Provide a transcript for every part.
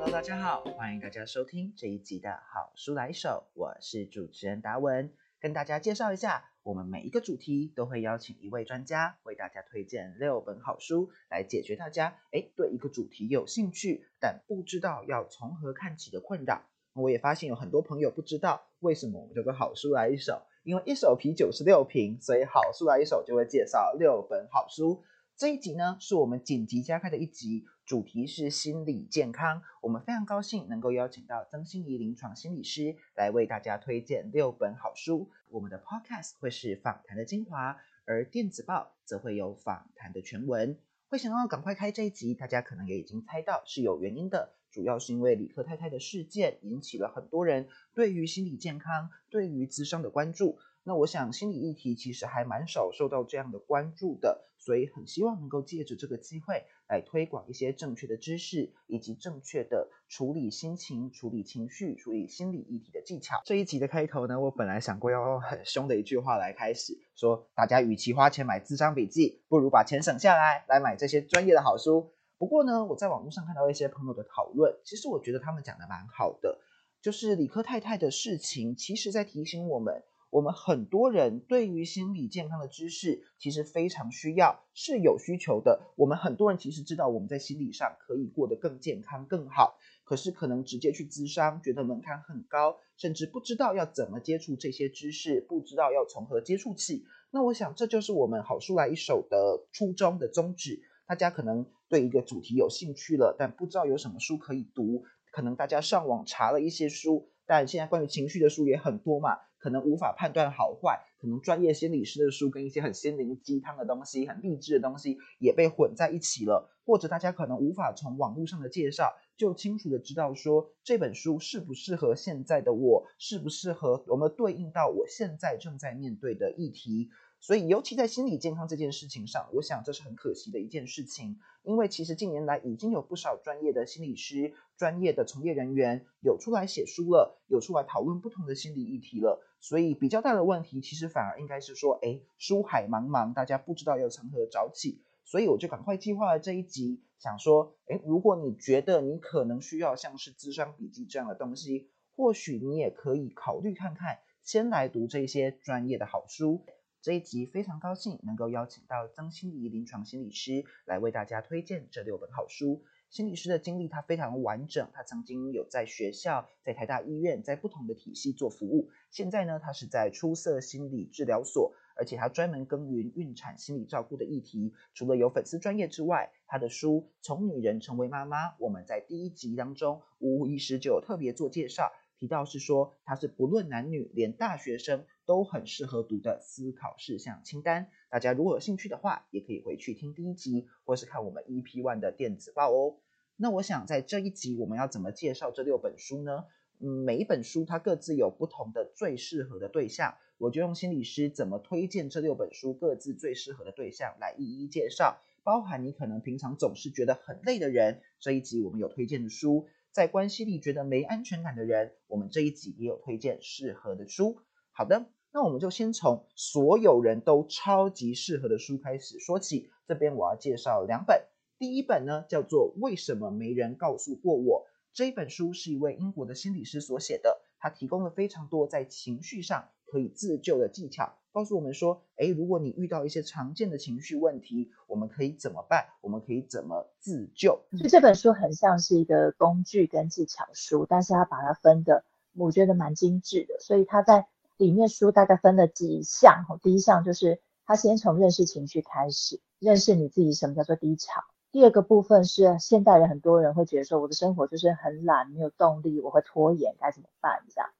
Hello，大家好，欢迎大家收听这一集的好书来手，我是主持人达文，跟大家介绍一下，我们每一个主题都会邀请一位专家为大家推荐六本好书，来解决大家哎对一个主题有兴趣但不知道要从何看起的困扰。我也发现有很多朋友不知道为什么我们叫做好书来一手，因为一手啤酒是六瓶，所以好书来一手就会介绍六本好书。这一集呢，是我们紧急加开的一集，主题是心理健康。我们非常高兴能够邀请到曾心怡临床心理师来为大家推荐六本好书。我们的 Podcast 会是访谈的精华，而电子报则会有访谈的全文。会想要赶快开这一集，大家可能也已经猜到是有原因的，主要是因为李克太太的事件引起了很多人对于心理健康、对于智商的关注。那我想心理议题其实还蛮少受到这样的关注的。所以很希望能够借着这个机会来推广一些正确的知识，以及正确的处理心情、处理情绪、处理心理议题的技巧。这一集的开头呢，我本来想过要用很凶的一句话来开始，说大家与其花钱买智商笔记，不如把钱省下来来买这些专业的好书。不过呢，我在网络上看到一些朋友的讨论，其实我觉得他们讲的蛮好的，就是理科太太的事情，其实在提醒我们。我们很多人对于心理健康的知识其实非常需要，是有需求的。我们很多人其实知道我们在心理上可以过得更健康、更好，可是可能直接去咨商，觉得门槛很高，甚至不知道要怎么接触这些知识，不知道要从何接触起。那我想这就是我们好书来一手的初衷的宗旨。大家可能对一个主题有兴趣了，但不知道有什么书可以读，可能大家上网查了一些书，但现在关于情绪的书也很多嘛。可能无法判断好坏，可能专业心理师的书跟一些很心灵鸡汤的东西、很励志的东西也被混在一起了，或者大家可能无法从网络上的介绍就清楚的知道说这本书适不适合现在的我，适不适合我们对应到我现在正在面对的议题。所以，尤其在心理健康这件事情上，我想这是很可惜的一件事情。因为其实近年来已经有不少专业的心理师、专业的从业人员有出来写书了，有出来讨论不同的心理议题了。所以，比较大的问题其实反而应该是说，哎，书海茫茫，大家不知道要从何找起。所以，我就赶快计划了这一集，想说，哎，如果你觉得你可能需要像是智商笔记这样的东西，或许你也可以考虑看看，先来读这些专业的好书。这一集非常高兴能够邀请到曾心怡临床心理师来为大家推荐这六本好书。心理师的经历他非常完整，他曾经有在学校、在台大医院、在不同的体系做服务。现在呢，他是在出色心理治疗所，而且他专门耕耘孕产心理照顾的议题。除了有粉丝专业之外，他的书《从女人成为妈妈》，我们在第一集当中吴医师就有特别做介绍。提到是说，它是不论男女，连大学生都很适合读的思考事项清单。大家如果有兴趣的话，也可以回去听第一集，或是看我们 EP One 的电子报哦。那我想在这一集我们要怎么介绍这六本书呢？嗯，每一本书它各自有不同的最适合的对象，我就用心理师怎么推荐这六本书各自最适合的对象来一一介绍。包含你可能平常总是觉得很累的人，这一集我们有推荐的书。在关系里觉得没安全感的人，我们这一集也有推荐适合的书。好的，那我们就先从所有人都超级适合的书开始说起。这边我要介绍两本，第一本呢叫做《为什么没人告诉过我》。这一本书是一位英国的心理师所写的，他提供了非常多在情绪上可以自救的技巧。告诉我们说，诶，如果你遇到一些常见的情绪问题，我们可以怎么办？我们可以怎么自救？就这本书很像是一个工具跟技巧书，但是它把它分的，我觉得蛮精致的。所以它在里面书大概分了几项。第一项就是他先从认识情绪开始，认识你自己什么叫做低潮。第二个部分是现代人很多人会觉得说，我的生活就是很懒，没有动力，我会拖延，该怎么办？这样。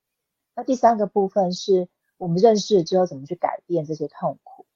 那第三个部分是。我们认识之后怎么去改变这些痛苦？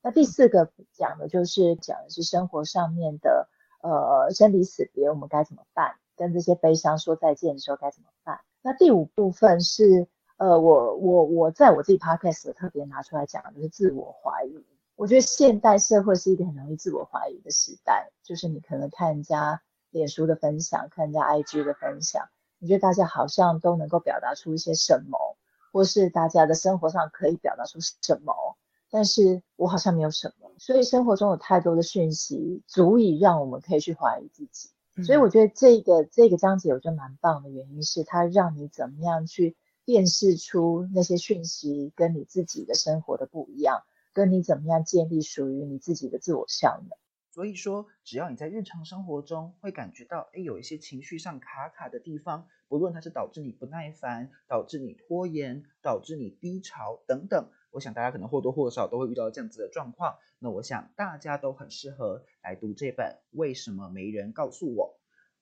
那第四个讲的就是讲的是生活上面的呃生离死别，我们该怎么办？跟这些悲伤说再见的时候该怎么办？那第五部分是呃我我我在我自己 podcast 特别拿出来讲的就是自我怀疑。我觉得现代社会是一个很容易自我怀疑的时代，就是你可能看人家脸书的分享，看人家 IG 的分享，你觉得大家好像都能够表达出一些什么？或是大家的生活上可以表达出什么，但是我好像没有什么，所以生活中有太多的讯息，足以让我们可以去怀疑自己。所以我觉得这个这个章节我觉得蛮棒的原因是它让你怎么样去辨识出那些讯息跟你自己的生活的不一样，跟你怎么样建立属于你自己的自我效能。所以说，只要你在日常生活中会感觉到，哎，有一些情绪上卡卡的地方，不论它是导致你不耐烦、导致你拖延、导致你低潮等等，我想大家可能或多或少都会遇到这样子的状况。那我想大家都很适合来读这本《为什么没人告诉我》。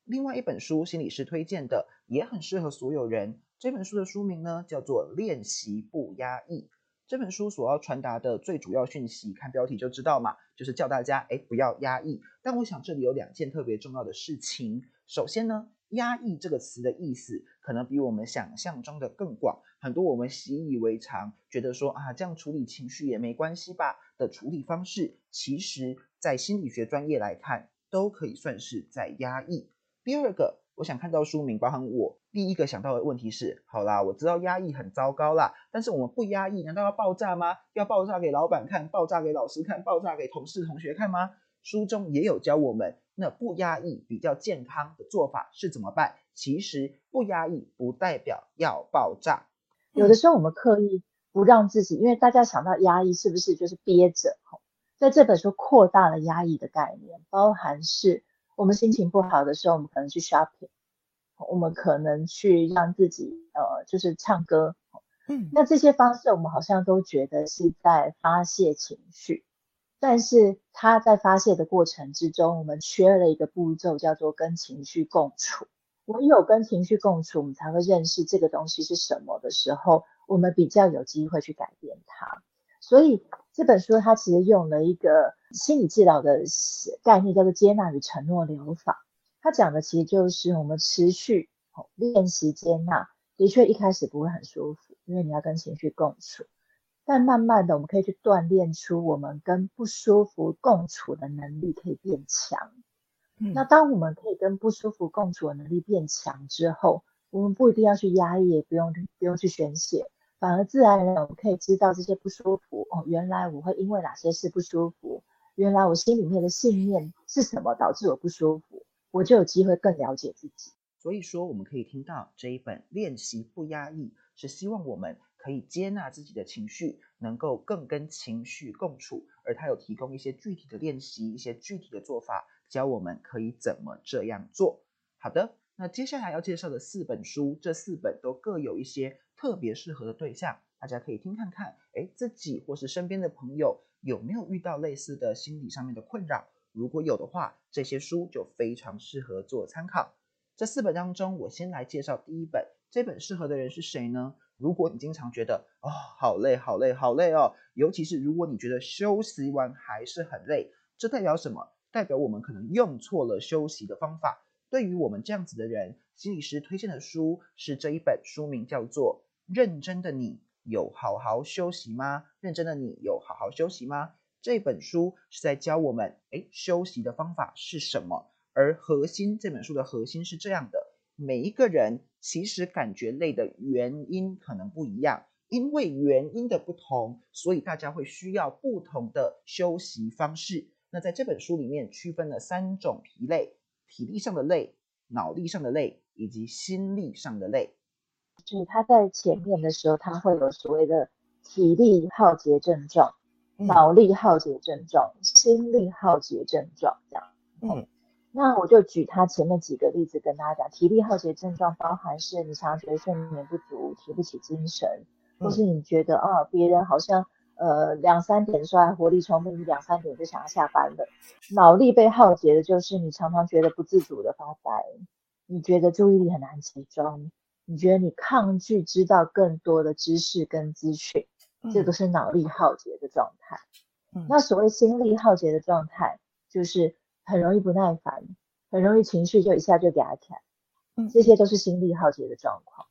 另外一本书，心理师推荐的，也很适合所有人。这本书的书名呢，叫做《练习不压抑》。这本书所要传达的最主要讯息，看标题就知道嘛，就是叫大家哎不要压抑。但我想这里有两件特别重要的事情。首先呢，压抑这个词的意思可能比我们想象中的更广。很多我们习以为常，觉得说啊这样处理情绪也没关系吧的处理方式，其实在心理学专业来看，都可以算是在压抑。第二个。我想看到书名，包含我第一个想到的问题是：好啦，我知道压抑很糟糕啦，但是我们不压抑，难道要爆炸吗？要爆炸给老板看，爆炸给老师看，爆炸给同事同学看吗？书中也有教我们，那不压抑比较健康的做法是怎么办？其实不压抑不代表要爆炸，有的时候我们刻意不让自己，因为大家想到压抑是不是就是憋着？在这本书扩大了压抑的概念，包含是。我们心情不好的时候，我们可能去 shopping，我们可能去让自己呃，就是唱歌，嗯，那这些方式我们好像都觉得是在发泄情绪，但是他在发泄的过程之中，我们缺了一个步骤，叫做跟情绪共处。唯有跟情绪共处，我们才会认识这个东西是什么的时候，我们比较有机会去改变它。所以这本书它其实用了一个心理治疗的概念，叫做接纳与承诺疗法。它讲的其实就是我们持续练习接纳，的确一开始不会很舒服，因为你要跟情绪共处。但慢慢的，我们可以去锻炼出我们跟不舒服共处的能力可以变强。那当我们可以跟不舒服共处的能力变强之后，我们不一定要去压抑，也不用不用去宣泄。反而自然而然，我们可以知道这些不舒服哦。原来我会因为哪些事不舒服？原来我心里面的信念是什么导致我不舒服？我就有机会更了解自己。所以说，我们可以听到这一本练习不压抑，是希望我们可以接纳自己的情绪，能够更跟情绪共处。而他有提供一些具体的练习，一些具体的做法，教我们可以怎么这样做。好的，那接下来要介绍的四本书，这四本都各有一些。特别适合的对象，大家可以听看看，哎，自己或是身边的朋友有没有遇到类似的心理上面的困扰？如果有的话，这些书就非常适合做参考。这四本当中，我先来介绍第一本，这本适合的人是谁呢？如果你经常觉得哦，好累，好累，好累哦，尤其是如果你觉得休息完还是很累，这代表什么？代表我们可能用错了休息的方法。对于我们这样子的人，心理师推荐的书是这一本，书名叫做。认真的你有好好休息吗？认真的你有好好休息吗？这本书是在教我们，哎，休息的方法是什么？而核心这本书的核心是这样的：每一个人其实感觉累的原因可能不一样，因为原因的不同，所以大家会需要不同的休息方式。那在这本书里面区分了三种疲累：体力上的累、脑力上的累以及心力上的累。就是他在前面的时候，他会有所谓的体力耗竭症状、脑力耗竭症状、心力耗竭症状这样。嗯，那我就举他前面几个例子跟大家讲。体力耗竭症状包含是你常常觉得睡眠不足、提不起精神，或是你觉得啊别人好像呃两三点出来活力充沛，你两三点就想要下班了。脑力被耗竭的就是你常常觉得不自主的发呆，你觉得注意力很难集中。你觉得你抗拒知道更多的知识跟资讯，这都是脑力耗竭的状态。那所谓心力耗竭的状态，就是很容易不耐烦，很容易情绪就一下就嗲起来。这些都是心力耗竭的状况。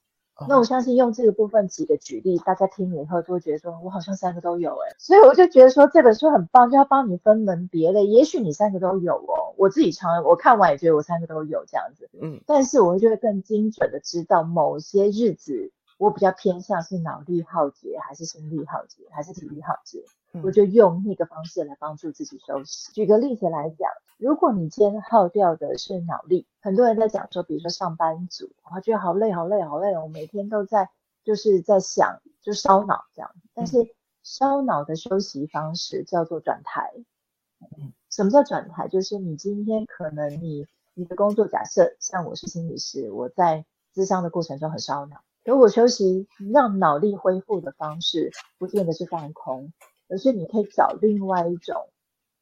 那我相信用这个部分几个举例，大家听了以后都会觉得说，我好像三个都有哎，所以我就觉得说这本书很棒，就要帮你分门别类。也许你三个都有哦，我自己常我看完也觉得我三个都有这样子，嗯，但是我就会更精准的知道某些日子我比较偏向是脑力耗竭，还是心力耗竭，还是体力耗竭？我就用那个方式来帮助自己休息。举个例子来讲，如果你今天耗掉的是脑力，很多人在讲说，比如说上班族，我觉得好累，好累，好累，我每天都在就是在想，就烧脑这样。但是烧脑的休息方式叫做转台。什么叫转台？就是你今天可能你你的工作假设，像我是心理师，我在咨商的过程中很烧脑。如果休息让脑力恢复的方式，不见得是放空，而是你可以找另外一种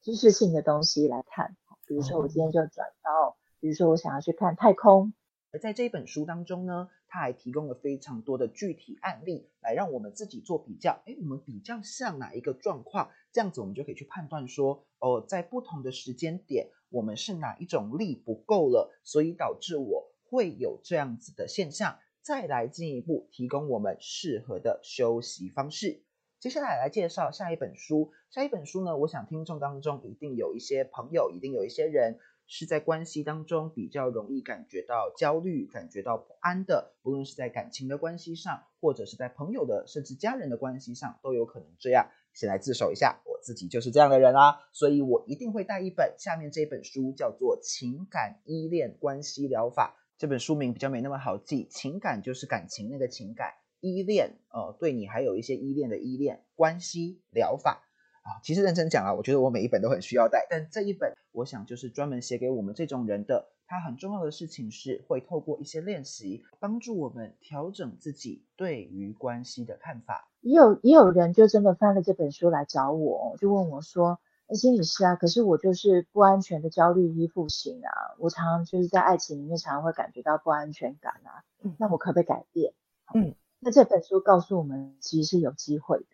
知识性的东西来看。比如说，我今天就转到，比如说我想要去看太空。而在这一本书当中呢，他还提供了非常多的具体案例，来让我们自己做比较。哎，我们比较像哪一个状况？这样子我们就可以去判断说，哦，在不同的时间点，我们是哪一种力不够了，所以导致我会有这样子的现象。再来进一步提供我们适合的休息方式。接下来来介绍下一本书。下一本书呢，我想听众当中一定有一些朋友，一定有一些人是在关系当中比较容易感觉到焦虑、感觉到不安的。不论是在感情的关系上，或者是在朋友的甚至家人的关系上，都有可能这样。先来自首一下，我自己就是这样的人啊，所以我一定会带一本下面这本书，叫做《情感依恋关系疗法》。这本书名比较没那么好记，情感就是感情那个情感，依恋呃对你还有一些依恋的依恋关系疗法啊，其实认真讲啊，我觉得我每一本都很需要带，但这一本我想就是专门写给我们这种人的。它很重要的事情是会透过一些练习，帮助我们调整自己对于关系的看法。也有也有人就真的翻了这本书来找我，就问我说。心理师啊，可是我就是不安全的焦虑依附型啊，我常常就是在爱情里面常常会感觉到不安全感啊，那我可不可以改变？嗯，那这本书告诉我们，其实是有机会的，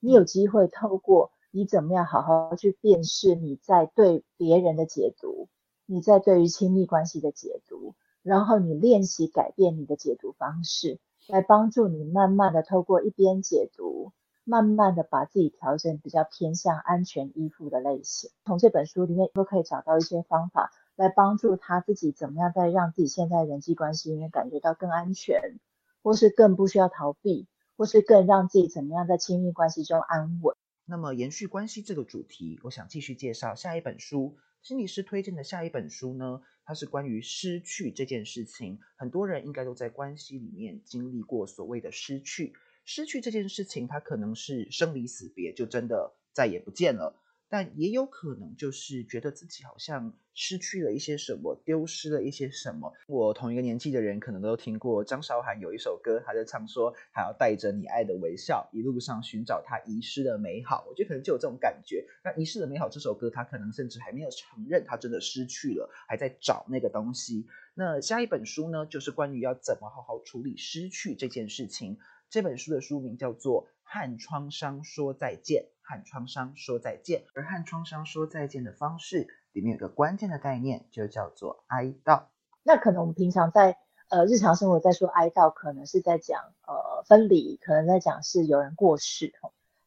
你有机会透过你怎么样好好去辨识你在对别人的解读，你在对于亲密关系的解读，然后你练习改变你的解读方式，来帮助你慢慢的透过一边解读。慢慢的把自己调整比较偏向安全依附的类型，从这本书里面都可以找到一些方法来帮助他自己怎么样在让自己现在人际关系里面感觉到更安全，或是更不需要逃避，或是更让自己怎么样在亲密关系中安稳。那么延续关系这个主题，我想继续介绍下一本书，心理师推荐的下一本书呢，它是关于失去这件事情，很多人应该都在关系里面经历过所谓的失去。失去这件事情，它可能是生离死别，就真的再也不见了。但也有可能就是觉得自己好像失去了一些什么，丢失了一些什么。我同一个年纪的人可能都听过张韶涵有一首歌，她在唱说还要带着你爱的微笑，一路上寻找他遗失的美好。我觉得可能就有这种感觉。那遗失的美好这首歌，他可能甚至还没有承认他真的失去了，还在找那个东西。那下一本书呢，就是关于要怎么好好处理失去这件事情。这本书的书名叫做《和创伤说再见》，和创伤说再见。而和创伤说再见的方式，里面有个关键的概念，就叫做哀悼。那可能我们平常在呃日常生活在说哀悼，可能是在讲呃分离，可能在讲是有人过世。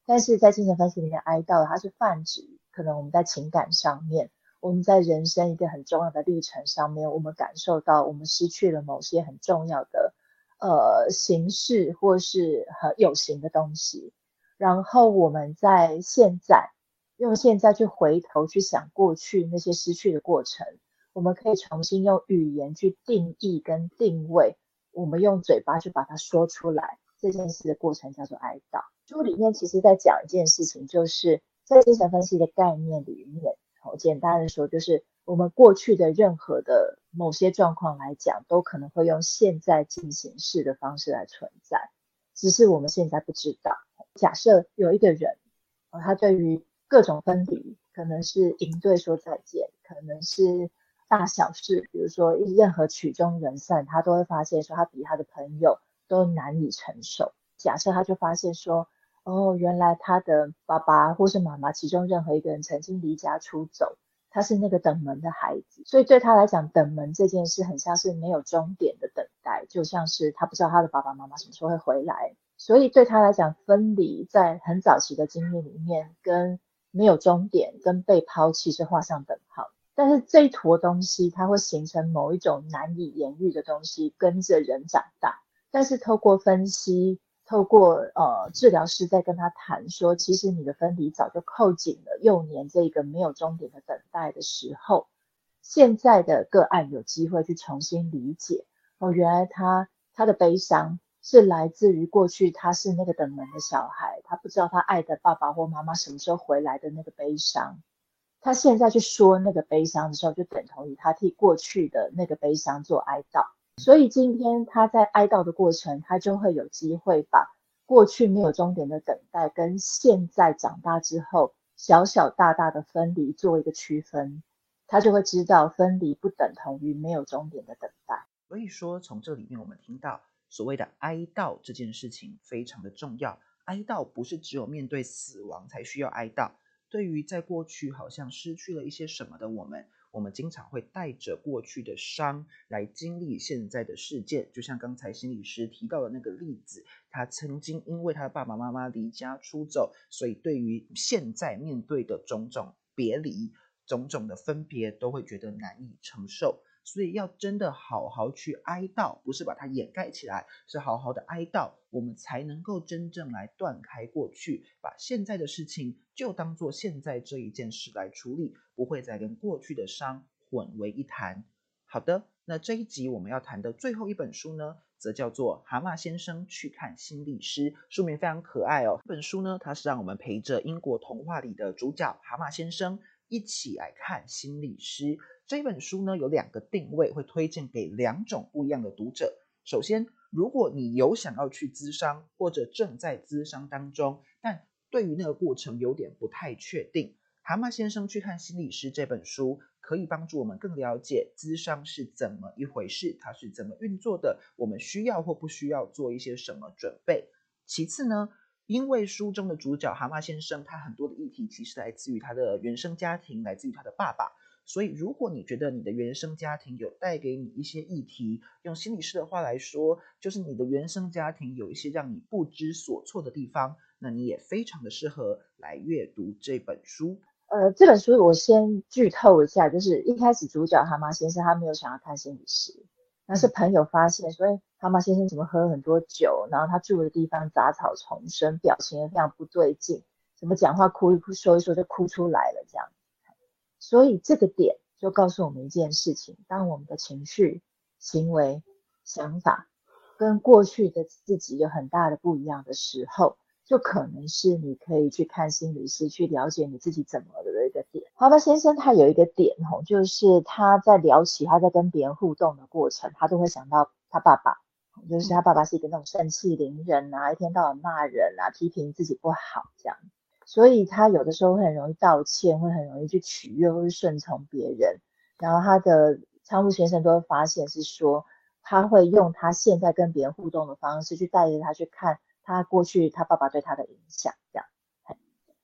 但是在精神分析里面，哀悼它是泛指可能我们在情感上面，我们在人生一个很重要的历程上面，我们感受到我们失去了某些很重要的。呃，形式或是很有形的东西，然后我们在现在用现在去回头去想过去那些失去的过程，我们可以重新用语言去定义跟定位，我们用嘴巴去把它说出来，这件事的过程叫做哀悼。书里面其实在讲一件事情，就是在精神分析的概念里面，好简单的说就是。我们过去的任何的某些状况来讲，都可能会用现在进行式的方式来存在，只是我们现在不知道。假设有一个人，他对于各种分离，可能是营队说再见，可能是大小事，比如说任何曲终人散，他都会发现说他比他的朋友都难以承受。假设他就发现说，哦，原来他的爸爸或是妈妈，其中任何一个人曾经离家出走。他是那个等门的孩子，所以对他来讲，等门这件事很像是没有终点的就像是他不知道他的爸爸妈妈什么时候会回来。所以对他来讲，分离在很早期的经历里面，跟没有终点、跟被抛弃是画上等号。但是这一坨东西，它会形成某一种难以言喻的东西，跟着人长大。但是透过分析，透过呃治疗师在跟他谈说，其实你的分离早就扣紧了幼年这个没有终点的等待的时候，现在的个案有机会去重新理解哦，原来他他的悲伤是来自于过去他是那个等门的小孩，他不知道他爱的爸爸或妈妈什么时候回来的那个悲伤。他现在去说那个悲伤的时候，就等同于他替过去的那个悲伤做哀悼。所以今天他在哀悼的过程，他就会有机会把过去没有终点的等待，跟现在长大之后小小大大的分离做一个区分，他就会知道分离不等同于没有终点的等待。所以说，从这里面我们听到所谓的哀悼这件事情非常的重要。哀悼不是只有面对死亡才需要哀悼。对于在过去好像失去了一些什么的我们，我们经常会带着过去的伤来经历现在的事件。就像刚才心理师提到的那个例子，他曾经因为他的爸爸妈妈离家出走，所以对于现在面对的种种别离、种种的分别，都会觉得难以承受。所以要真的好好去哀悼，不是把它掩盖起来，是好好的哀悼，我们才能够真正来断开过去，把现在的事情就当做现在这一件事来处理，不会再跟过去的伤混为一谈。好的，那这一集我们要谈的最后一本书呢，则叫做《蛤蟆先生去看心理师》，书名非常可爱哦。这本书呢，它是让我们陪着英国童话里的主角蛤蟆先生一起来看心理师。这本书呢有两个定位，会推荐给两种不一样的读者。首先，如果你有想要去咨商，或者正在咨商当中，但对于那个过程有点不太确定，蛤蟆先生去看心理师这本书可以帮助我们更了解咨商是怎么一回事，它是怎么运作的，我们需要或不需要做一些什么准备。其次呢，因为书中的主角蛤蟆先生，他很多的议题其实来自于他的原生家庭，来自于他的爸爸。所以，如果你觉得你的原生家庭有带给你一些议题，用心理师的话来说，就是你的原生家庭有一些让你不知所措的地方，那你也非常的适合来阅读这本书。呃，这本书我先剧透一下，就是一开始主角蛤蟆先生他没有想要看心理师，那是朋友发现，所以蛤蟆先生怎么喝了很多酒，然后他住的地方杂草丛生，表情也非常不对劲，怎么讲话哭一哭，说一说就哭出来了这样。所以这个点就告诉我们一件事情：当我们的情绪、行为、想法跟过去的自己有很大的不一样的时候，就可能是你可以去看心理师，去了解你自己怎么一个点。好的，先生他有一个点吼，就是他在聊起他在跟别人互动的过程，他都会想到他爸爸，就是他爸爸是一个那种盛气凌人啊，一天到晚骂人啊，批评自己不好这样。所以他有的时候会很容易道歉，会很容易去取悦或是顺从别人。然后他的仓木先生都会发现是说，他会用他现在跟别人互动的方式去带着他去看他过去他爸爸对他的影响。这样，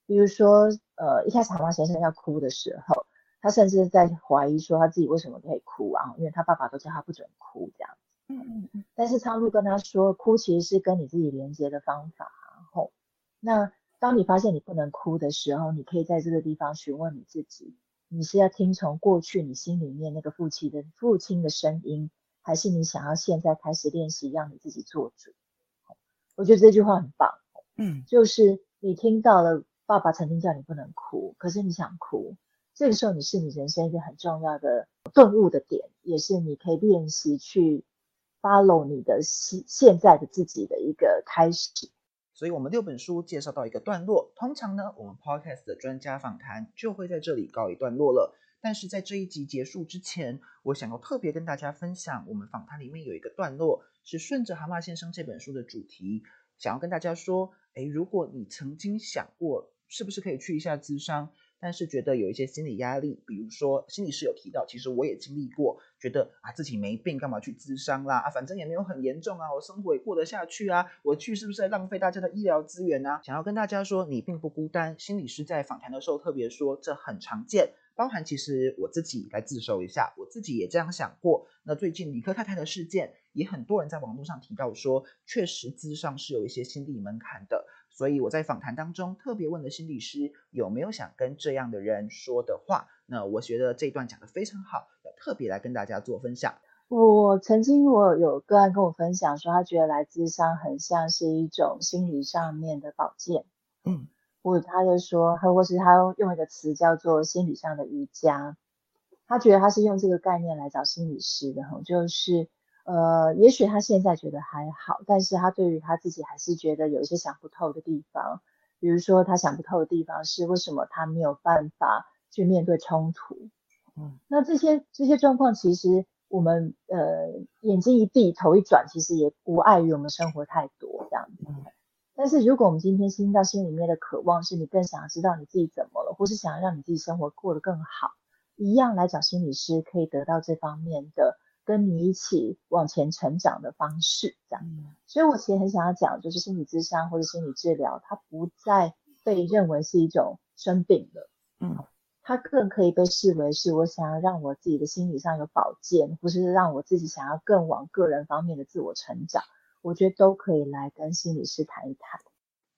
比如说，呃，一开始蛤蟆先生要哭的时候，他甚至在怀疑说他自己为什么可以哭啊？因为他爸爸都叫他不准哭这样。嗯嗯嗯。但是仓木跟他说，哭其实是跟你自己连接的方法。然后，那。当你发现你不能哭的时候，你可以在这个地方询问你自己：你是要听从过去你心里面那个父亲的父亲的声音，还是你想要现在开始练习让你自己做主？我觉得这句话很棒。嗯，就是你听到了爸爸曾经叫你不能哭，可是你想哭，这个时候你是你人生一个很重要的顿悟的点，也是你可以练习去 follow 你的现现在的自己的一个开始。所以，我们六本书介绍到一个段落，通常呢，我们 podcast 的专家访谈就会在这里告一段落了。但是在这一集结束之前，我想要特别跟大家分享，我们访谈里面有一个段落是顺着《蛤蟆先生》这本书的主题，想要跟大家说：诶，如果你曾经想过，是不是可以去一下咨商？但是觉得有一些心理压力，比如说心理师有提到，其实我也经历过，觉得啊自己没病，干嘛去咨商啦？啊，反正也没有很严重啊，我生活也过得下去啊，我去是不是在浪费大家的医疗资源呢？想要跟大家说，你并不孤单。心理师在访谈的时候特别说，这很常见，包含其实我自己来自首一下，我自己也这样想过。那最近李克太太的事件，也很多人在网络上提到说，确实咨商是有一些心理门槛的。所以我在访谈当中特别问了心理师有没有想跟这样的人说的话。那我觉得这一段讲的非常好，要特别来跟大家做分享。我曾经我有个案跟我分享说，他觉得来自商很像是一种心理上面的保健，嗯，或者他就说，或是他用一个词叫做心理上的瑜伽，他觉得他是用这个概念来找心理师的哈，就是呃，也许他现在觉得还好，但是他对于他自己还是觉得有一些想不透的地方，比如说他想不透的地方是为什么他没有办法去面对冲突，嗯，那这些这些状况其实。我们呃眼睛一闭头一转，其实也无碍于我们生活太多这样子。但是如果我们今天听到心里面的渴望是你更想要知道你自己怎么了，或是想要让你自己生活过得更好，一样来找心理师可以得到这方面的跟你一起往前成长的方式这样。所以我其实很想要讲，就是心理咨商或者心理治疗，它不再被认为是一种生病了。嗯。它更可以被视为是我想要让我自己的心理上有保健，不是让我自己想要更往个人方面的自我成长，我觉得都可以来跟心理师谈一谈。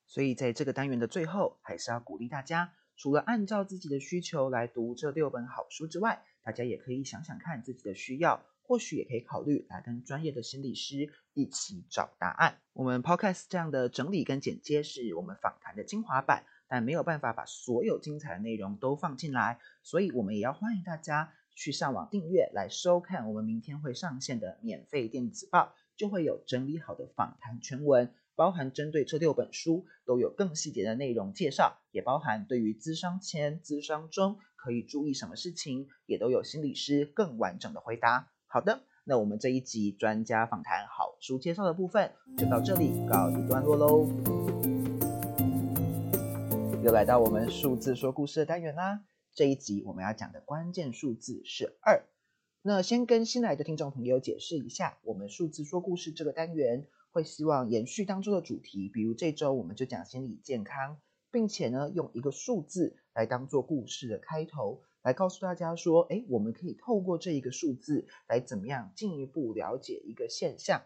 所以在这个单元的最后，还是要鼓励大家，除了按照自己的需求来读这六本好书之外，大家也可以想想看自己的需要，或许也可以考虑来跟专业的心理师一起找答案。我们 Podcast 这样的整理跟剪接是我们访谈的精华版。但没有办法把所有精彩的内容都放进来，所以我们也要欢迎大家去上网订阅来收看我们明天会上线的免费电子报，就会有整理好的访谈全文，包含针对这六本书都有更细节的内容介绍，也包含对于咨商前、咨商中可以注意什么事情，也都有心理师更完整的回答。好的，那我们这一集专家访谈好书介绍的部分就到这里告一段落喽。又来到我们数字说故事的单元啦！这一集我们要讲的关键数字是二。那先跟新来的听众朋友解释一下，我们数字说故事这个单元会希望延续当中的主题，比如这周我们就讲心理健康，并且呢用一个数字来当做故事的开头，来告诉大家说，哎，我们可以透过这一个数字来怎么样进一步了解一个现象。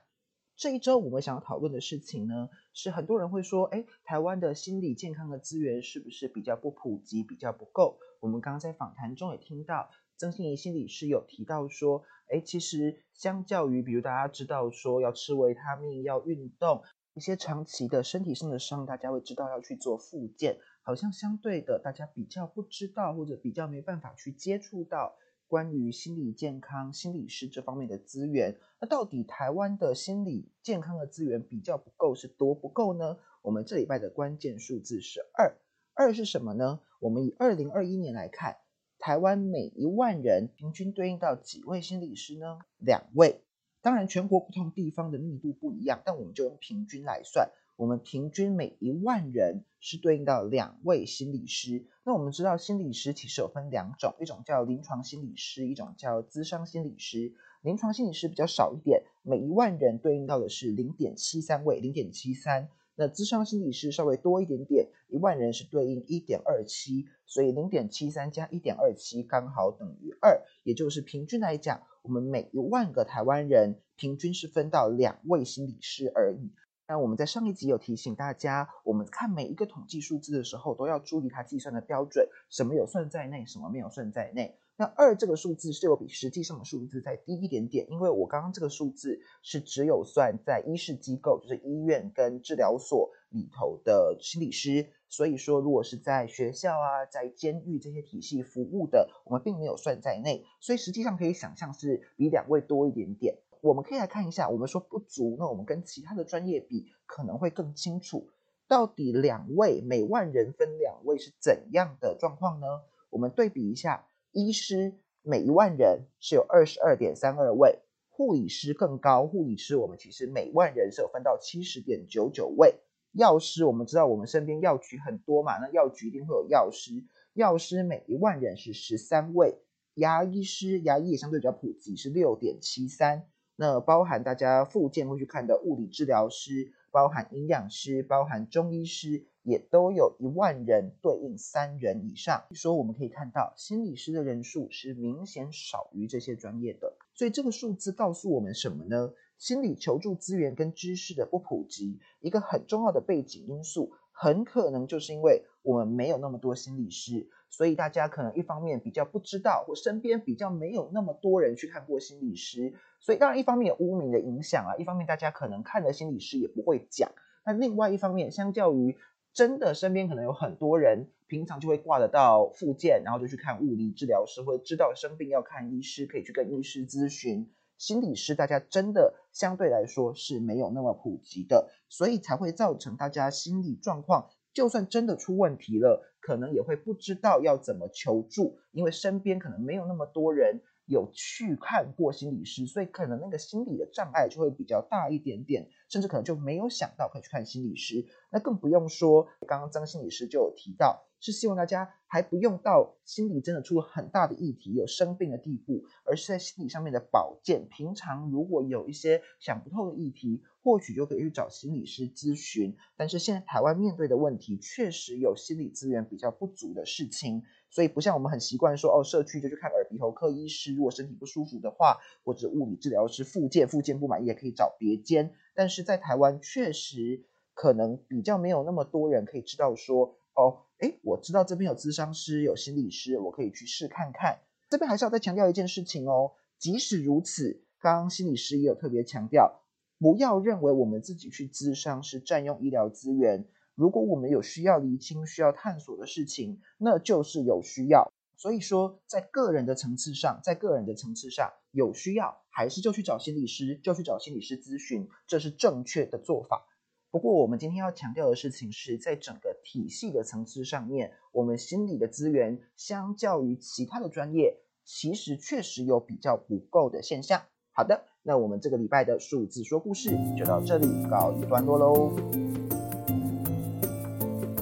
这一周我们想要讨论的事情呢，是很多人会说，哎，台湾的心理健康的资源是不是比较不普及、比较不够？我们刚刚在访谈中也听到曾心怡心理师有提到说，哎，其实相较于，比如大家知道说要吃维他命、要运动，一些长期的身体上的伤，大家会知道要去做复健，好像相对的大家比较不知道，或者比较没办法去接触到。关于心理健康、心理师这方面的资源，那到底台湾的心理健康的资源比较不够，是多不够呢？我们这礼拜的关键数字是二，二是什么呢？我们以二零二一年来看，台湾每一万人平均对应到几位心理师呢？两位。当然，全国不同地方的密度不一样，但我们就用平均来算。我们平均每一万人是对应到两位心理师。那我们知道，心理师其实有分两种，一种叫临床心理师，一种叫咨商心理师。临床心理师比较少一点，每一万人对应到的是零点七三位，零点七三。那咨商心理师稍微多一点点，一万人是对应一点二七，所以零点七三加一点二七刚好等于二，也就是平均来讲，我们每一万个台湾人平均是分到两位心理师而已。那我们在上一集有提醒大家，我们看每一个统计数字的时候，都要注意它计算的标准，什么有算在内，什么没有算在内。那二这个数字是有比实际上的数字再低一点点，因为我刚刚这个数字是只有算在医事机构，就是医院跟治疗所里头的心理师，所以说如果是在学校啊，在监狱这些体系服务的，我们并没有算在内，所以实际上可以想象是比两位多一点点。我们可以来看一下，我们说不足，那我们跟其他的专业比，可能会更清楚，到底两位每万人分两位是怎样的状况呢？我们对比一下，医师每一万人是有二十二点三二位，护理师更高，护理师我们其实每万人是有分到七十点九九位，药师我们知道我们身边药局很多嘛，那药局一定会有药师，药师每一万人是十三位，牙医师牙医也相对比较普及，是六点七三。那包含大家附件会去看的物理治疗师，包含营养师，包含中医师，也都有一万人对应三人以上。说我们可以看到，心理师的人数是明显少于这些专业的。所以这个数字告诉我们什么呢？心理求助资源跟知识的不普及，一个很重要的背景因素，很可能就是因为我们没有那么多心理师，所以大家可能一方面比较不知道，或身边比较没有那么多人去看过心理师，所以当然一方面有污名的影响啊，一方面大家可能看了心理师也不会讲。那另外一方面，相较于真的身边可能有很多人平常就会挂得到附件，然后就去看物理治疗师，或者知道生病要看医师，可以去跟医师咨询。心理师大家真的相对来说是没有那么普及的，所以才会造成大家心理状况，就算真的出问题了，可能也会不知道要怎么求助，因为身边可能没有那么多人有去看过心理师，所以可能那个心理的障碍就会比较大一点点，甚至可能就没有想到可以去看心理师。那更不用说，刚刚张心理师就有提到。是希望大家还不用到心理真的出了很大的议题、有生病的地步，而是在心理上面的保健。平常如果有一些想不透的议题，或许就可以去找心理师咨询。但是现在台湾面对的问题，确实有心理资源比较不足的事情，所以不像我们很习惯说哦，社区就去看耳鼻喉科医师，如果身体不舒服的话，或者物理治疗师复健，复健不满意也可以找别间。但是在台湾确实可能比较没有那么多人可以知道说哦。哎，我知道这边有咨商师，有心理师，我可以去试看看。这边还是要再强调一件事情哦，即使如此，刚刚心理师也有特别强调，不要认为我们自己去咨商是占用医疗资源。如果我们有需要厘清、需要探索的事情，那就是有需要。所以说，在个人的层次上，在个人的层次上有需要，还是就去找心理师，就去找心理师咨询，这是正确的做法。不过，我们今天要强调的事情是在整个体系的层次上面，我们心理的资源相较于其他的专业，其实确实有比较不够的现象。好的，那我们这个礼拜的数字说故事就到这里告一段落喽。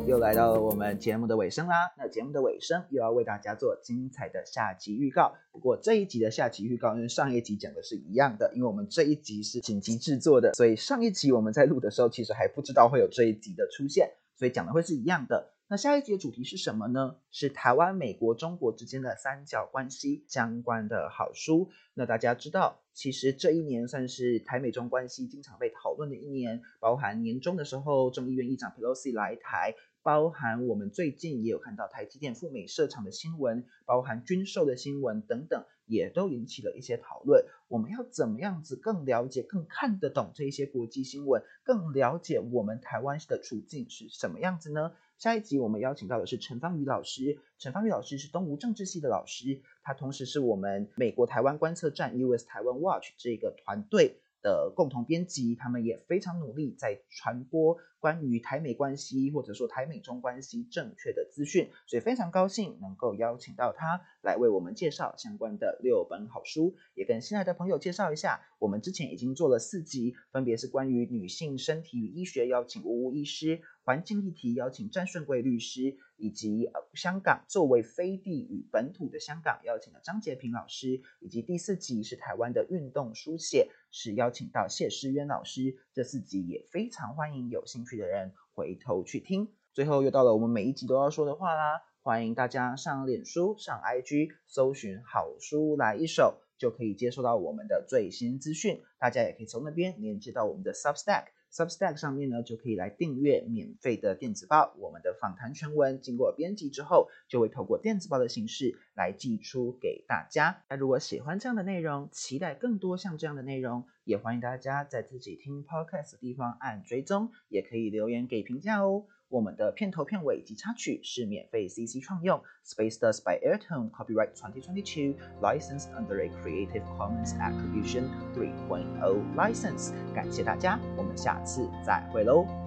又来到了我们节目的尾声啦，那节目的尾声又要为大家做精彩的下集预告。不过这一集的下集预告跟上一集讲的是一样的，因为我们这一集是紧急制作的，所以上一集我们在录的时候其实还不知道会有这一集的出现，所以讲的会是一样的。那下一集的主题是什么呢？是台湾、美国、中国之间的三角关系相关的好书。那大家知道，其实这一年算是台美中关系经常被讨论的一年，包含年终的时候，众议院议长 Pelosi 来台。包含我们最近也有看到台积电赴美设厂的新闻，包含军售的新闻等等，也都引起了一些讨论。我们要怎么样子更了解、更看得懂这一些国际新闻，更了解我们台湾的处境是什么样子呢？下一集我们邀请到的是陈芳宇老师，陈芳宇老师是东吴政治系的老师，他同时是我们美国台湾观测站 US 台湾 Watch 这个团队。的共同编辑，他们也非常努力在传播关于台美关系或者说台美中关系正确的资讯，所以非常高兴能够邀请到他来为我们介绍相关的六本好书，也跟新来的朋友介绍一下，我们之前已经做了四集，分别是关于女性身体与医学，邀请吴吴医师。环境议题邀请詹顺贵律师，以及呃香港作为飞地与本土的香港邀请了张杰平老师，以及第四集是台湾的运动书写，是邀请到谢诗渊老师。这四集也非常欢迎有去的人回头去听。最后又到了我们每一集都要说的话啦，欢迎大家上脸书、上 IG 搜寻好书来一首，就可以接收到我们的最新资讯。大家也可以从那边连接到我们的 Substack。Substack 上面呢，就可以来订阅免费的电子报。我们的访谈全文经过编辑之后，就会透过电子报的形式来寄出给大家。那如果喜欢这样的内容，期待更多像这样的内容，也欢迎大家在自己听 Podcast 的地方按追踪，也可以留言给评价哦。我们的片头、片尾及插曲是免费 CC 创用，Spaced Us by Airtone Copyright 2022 Licensed under a Creative Commons Attribution 3.0 License。感谢大家，我们下次再会喽。